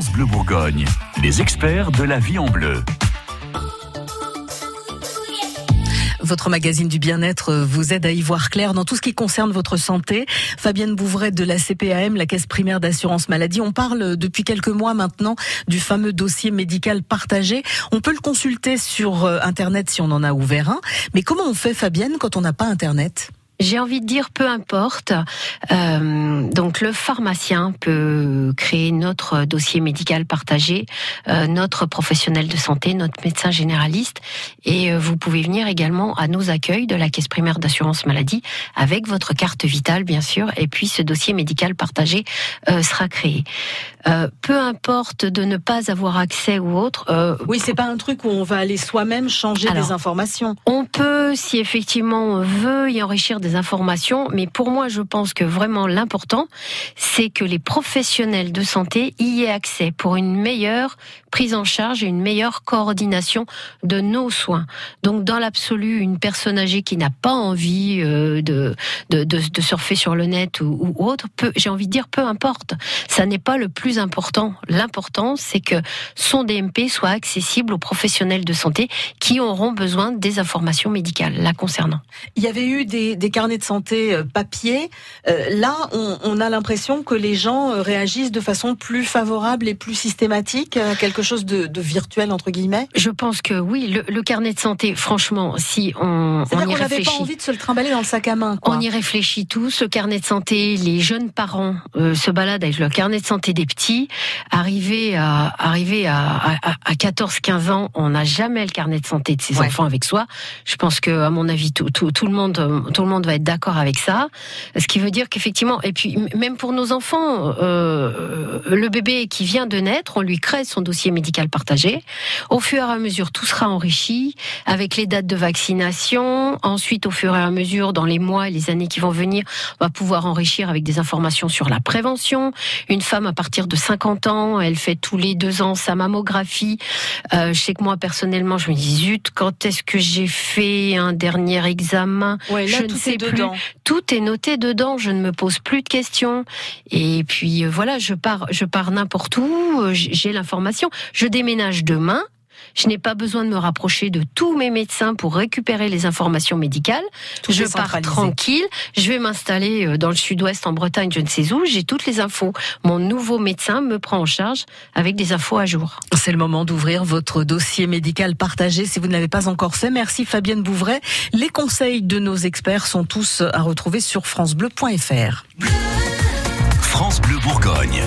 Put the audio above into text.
Bleu Bourgogne, les experts de la vie en bleu. Votre magazine du bien-être vous aide à y voir clair dans tout ce qui concerne votre santé. Fabienne Bouvret de la CPAM, la Caisse primaire d'assurance maladie. On parle depuis quelques mois maintenant du fameux dossier médical partagé. On peut le consulter sur euh, Internet si on en a ouvert un. Mais comment on fait, Fabienne, quand on n'a pas Internet? J'ai envie de dire peu importe. Euh, donc le pharmacien peut créer notre dossier médical partagé, euh, notre professionnel de santé, notre médecin généraliste, et euh, vous pouvez venir également à nos accueils de la caisse primaire d'assurance maladie avec votre carte vitale bien sûr, et puis ce dossier médical partagé euh, sera créé. Peu importe de ne pas avoir accès ou autre. oui, c'est pas un truc où on va aller soi-même changer des informations. On peut, si effectivement on veut y enrichir des informations, mais pour moi, je pense que vraiment l'important, c'est que les professionnels de santé y aient accès pour une meilleure prise en charge et une meilleure coordination de nos soins. Donc, dans l'absolu, une personne âgée qui n'a pas envie euh, de, de, de, surfer sur le net ou, autre, j'ai envie de dire, peu importe. Ça n'est pas le plus important. L'important, c'est que son DMP soit accessible aux professionnels de santé qui auront besoin des informations médicales la concernant. Il y avait eu des, des carnets de santé euh, papier. Euh, là, on, a l'impression que les gens euh, réagissent de façon plus favorable et plus systématique à quelque chose de, virtuel entre guillemets. Je pense que oui, le, carnet de santé, franchement, si on, on y réfléchit, pas envie de se le trimballer dans le sac à main. On y réfléchit tous. Le carnet de santé, les jeunes parents se baladent avec le carnet de santé des petits. Arrivé à arrivé à, à, 14-15 ans, on n'a jamais le carnet de santé de ses enfants avec soi. Je pense que, à mon avis, tout, tout, tout le monde tout le monde va être d'accord avec ça. Ce qui veut dire qu'effectivement, et puis même pour nos enfants, euh, le bébé qui vient de naître, on lui crée son dossier médical partagé. Au fur et à mesure, tout sera enrichi avec les dates de vaccination. Ensuite, au fur et à mesure, dans les mois et les années qui vont venir, on va pouvoir enrichir avec des informations sur la prévention. Une femme à partir de 50 ans, elle fait tous les deux ans sa mammographie. Euh, je sais que moi personnellement, je me dis zut, quand est-ce que j'ai fait un dernier examen? Ouais, là, Je ne sais tout est noté dedans. Je ne me pose plus de questions. Et puis euh, voilà, je pars, je pars n'importe où. Euh, j'ai l'information. Je déménage demain. Je n'ai pas besoin de me rapprocher de tous mes médecins pour récupérer les informations médicales. je pars tranquille. Je vais m'installer euh, dans le sud-ouest, en Bretagne, je ne sais où. J'ai toutes les infos. Mon nouveau médecin me prend en charge avec des infos à jour. C'est le moment d'ouvrir votre dossier médical partagé si vous ne l'avez pas encore fait. Merci Fabienne Bouvray. Les conseils de nos experts sont tous à retrouver sur francebleu.fr. France Bleu Bourgogne.